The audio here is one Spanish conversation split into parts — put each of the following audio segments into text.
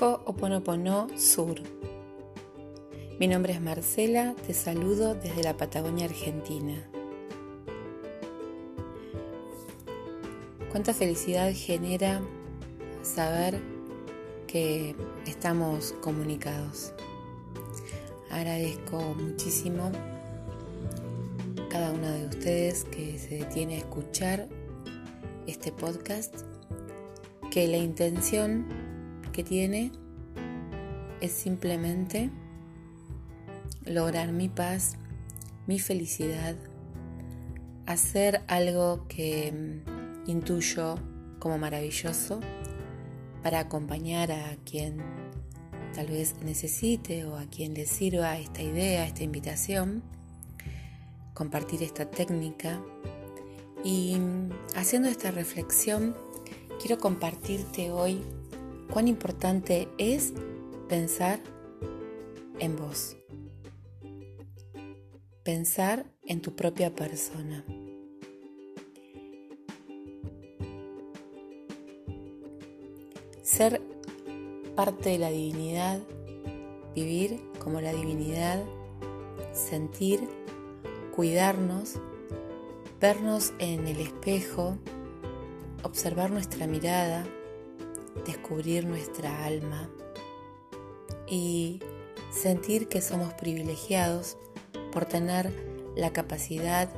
Ho'oponopono Sur. Mi nombre es Marcela, te saludo desde la Patagonia Argentina. Cuánta felicidad genera saber que estamos comunicados. Agradezco muchísimo cada uno de ustedes que se detiene a escuchar este podcast, que la intención tiene es simplemente lograr mi paz, mi felicidad, hacer algo que mm, intuyo como maravilloso para acompañar a quien tal vez necesite o a quien le sirva esta idea, esta invitación, compartir esta técnica. Y mm, haciendo esta reflexión quiero compartirte hoy cuán importante es pensar en vos. Pensar en tu propia persona. Ser parte de la divinidad, vivir como la divinidad, sentir, cuidarnos, vernos en el espejo, observar nuestra mirada, descubrir nuestra alma y sentir que somos privilegiados por tener la capacidad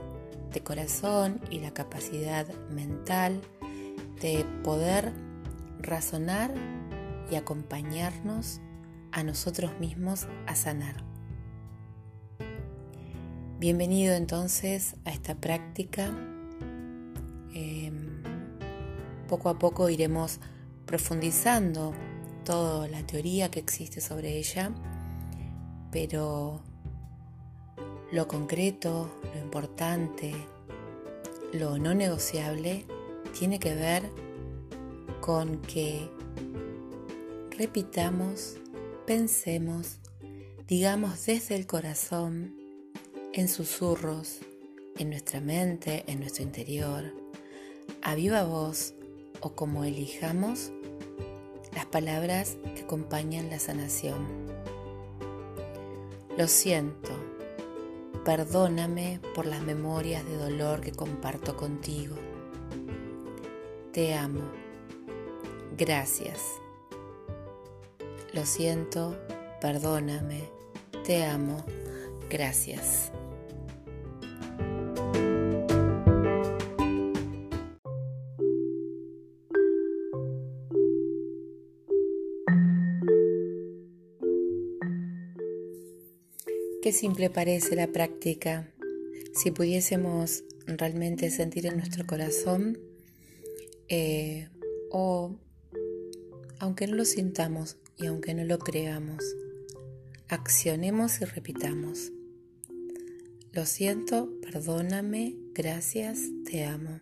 de corazón y la capacidad mental de poder razonar y acompañarnos a nosotros mismos a sanar. Bienvenido entonces a esta práctica. Em, poco a poco iremos profundizando toda la teoría que existe sobre ella, pero lo concreto, lo importante, lo no negociable tiene que ver con que repitamos, pensemos, digamos desde el corazón, en susurros, en nuestra mente, en nuestro interior, a viva voz o como elijamos las palabras que acompañan la sanación. Lo siento, perdóname por las memorias de dolor que comparto contigo. Te amo. Gracias. Lo siento, perdóname, te amo. Gracias. Qué simple parece la práctica. Si pudiésemos realmente sentir en nuestro corazón, eh, o aunque no lo sintamos y aunque no lo creamos, accionemos y repitamos. Lo siento, perdóname, gracias, te amo.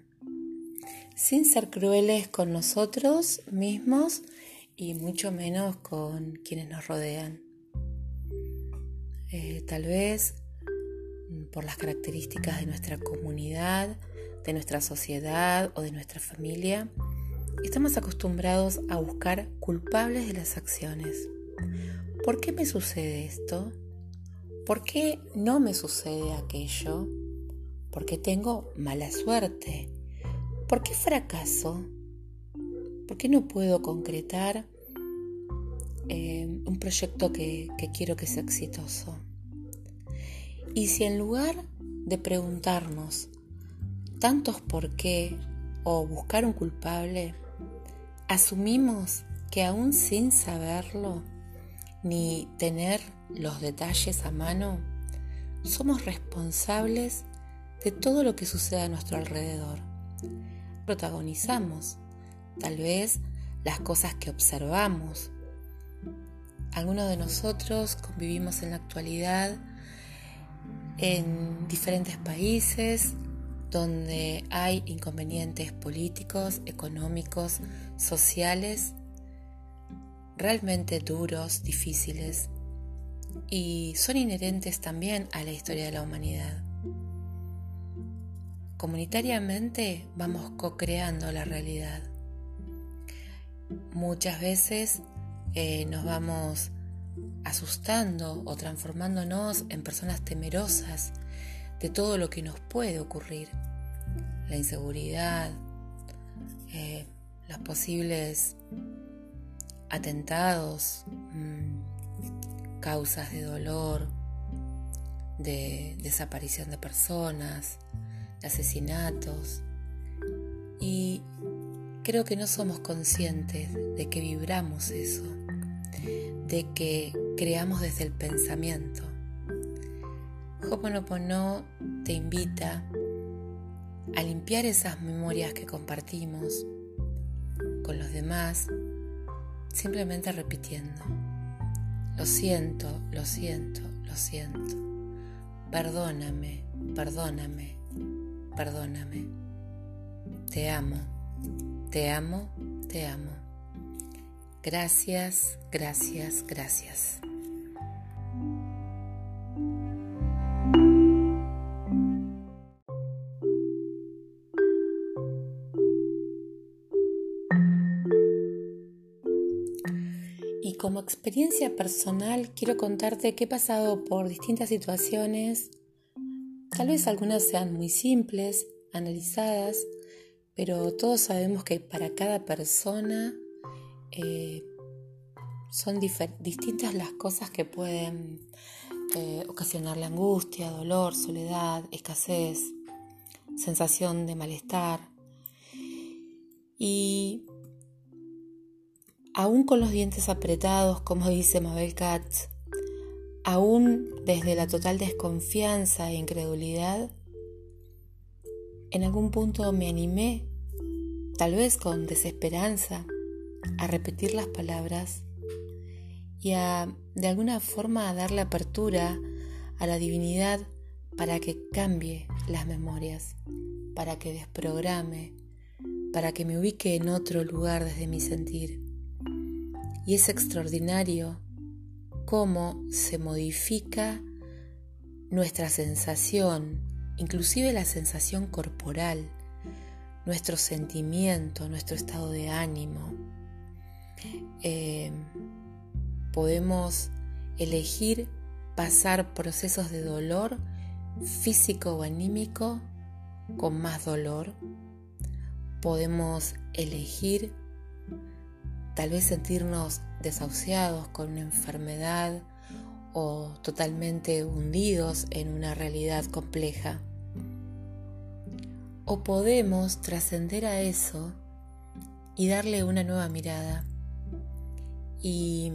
Sin ser crueles con nosotros mismos y mucho menos con quienes nos rodean. Eh, tal vez mm, por las características de nuestra comunidad, de nuestra sociedad o de nuestra familia, estamos acostumbrados a buscar culpables de las acciones. ¿Por qué me sucede esto? ¿Por qué no me sucede aquello? ¿Por qué tengo mala suerte? ¿Por qué fracaso? ¿Por qué no puedo concretar eh, un proyecto que, que quiero que sea exitoso. Y si en lugar de preguntarnos tantos por qué o buscar un culpable, asumimos que aún sin saberlo ni tener los detalles a mano, somos responsables de todo lo que sucede a nuestro alrededor. Protagonizamos, tal vez, las cosas que observamos, algunos de nosotros convivimos en la actualidad en diferentes países donde hay inconvenientes políticos, económicos, sociales, realmente duros, difíciles, y son inherentes también a la historia de la humanidad. Comunitariamente vamos co-creando la realidad. Muchas veces eh, nos vamos asustando o transformándonos en personas temerosas de todo lo que nos puede ocurrir. La inseguridad, eh, los posibles atentados, mm, causas de dolor, de desaparición de personas, de asesinatos. Y creo que no somos conscientes de que vibramos eso, de que creamos desde el pensamiento. Hoponopono te invita a limpiar esas memorias que compartimos con los demás, simplemente repitiendo, lo siento, lo siento, lo siento, perdóname, perdóname, perdóname, te amo, te amo, te amo. Gracias, gracias, gracias. como experiencia personal quiero contarte que he pasado por distintas situaciones, tal vez algunas sean muy simples, analizadas, pero todos sabemos que para cada persona eh, son distintas las cosas que pueden eh, ocasionar la angustia, dolor, soledad, escasez, sensación de malestar. Y aún con los dientes apretados, como dice Mabel Katz, aún desde la total desconfianza e incredulidad, en algún punto me animé, tal vez con desesperanza, a repetir las palabras y a de alguna forma a darle apertura a la divinidad para que cambie las memorias, para que desprograme, para que me ubique en otro lugar desde mi sentir. Y es extraordinario cómo se modifica nuestra sensación, inclusive la sensación corporal, nuestro sentimiento, nuestro estado de ánimo. Eh, podemos elegir pasar procesos de dolor físico o anímico con más dolor. Podemos elegir tal vez sentirnos desahuciados con una enfermedad o totalmente hundidos en una realidad compleja. O podemos trascender a eso y darle una nueva mirada y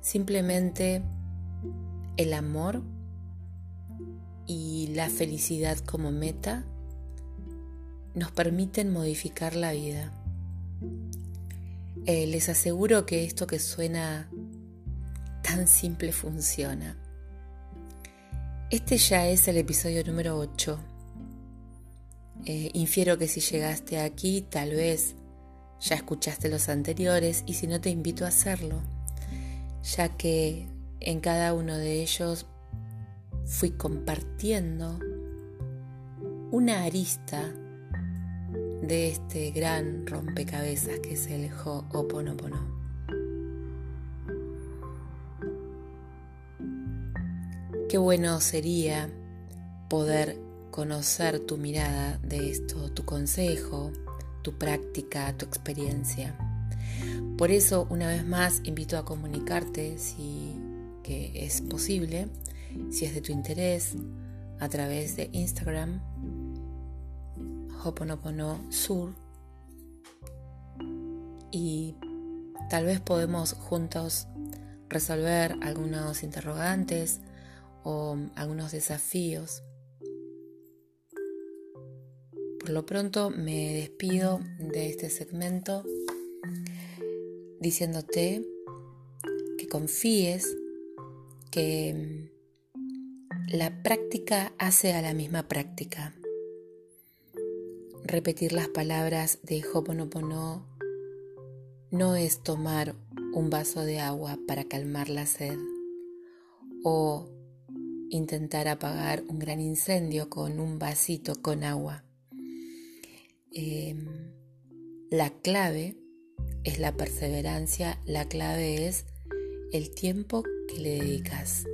simplemente el amor y la felicidad como meta nos permiten modificar la vida. Eh, les aseguro que esto que suena tan simple funciona. Este ya es el episodio número 8. Eh, infiero que si llegaste aquí tal vez ya escuchaste los anteriores y si no te invito a hacerlo, ya que en cada uno de ellos fui compartiendo una arista de este gran rompecabezas que es el Ho'oponopono. Qué bueno sería poder conocer tu mirada de esto, tu consejo, tu práctica, tu experiencia. Por eso, una vez más, invito a comunicarte si que es posible, si es de tu interés, a través de Instagram Hoponopono Sur y tal vez podemos juntos resolver algunos interrogantes o algunos desafíos. Por lo pronto me despido de este segmento diciéndote que confíes que la práctica hace a la misma práctica repetir las palabras de Hoponopono no es tomar un vaso de agua para calmar la sed o intentar apagar un gran incendio con un vasito con agua. Em, la clave es la perseverancia, la clave es el tiempo que le dedicas.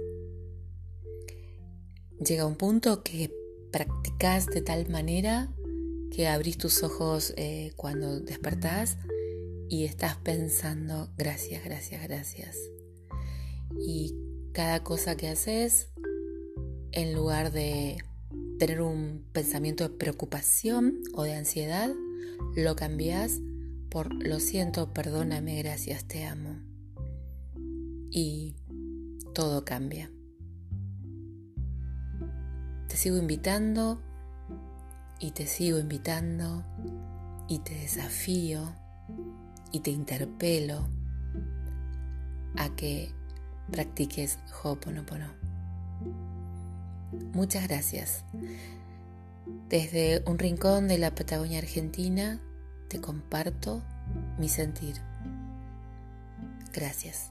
Llega un punto que practicas de tal manera que abrís tus ojos eh, cuando despertás y estás pensando gracias, gracias, gracias. Y cada cosa que haces, en lugar de tener un pensamiento de preocupación o de ansiedad, lo cambias por lo siento, perdóname, gracias, te amo. Y todo cambia. Te sigo invitando y te sigo invitando y te desafío y te interpelo a que practiques Ho'oponopono. Muchas gracias. Desde un rincón de la Patagonia Argentina te comparto mi sentir. Gracias.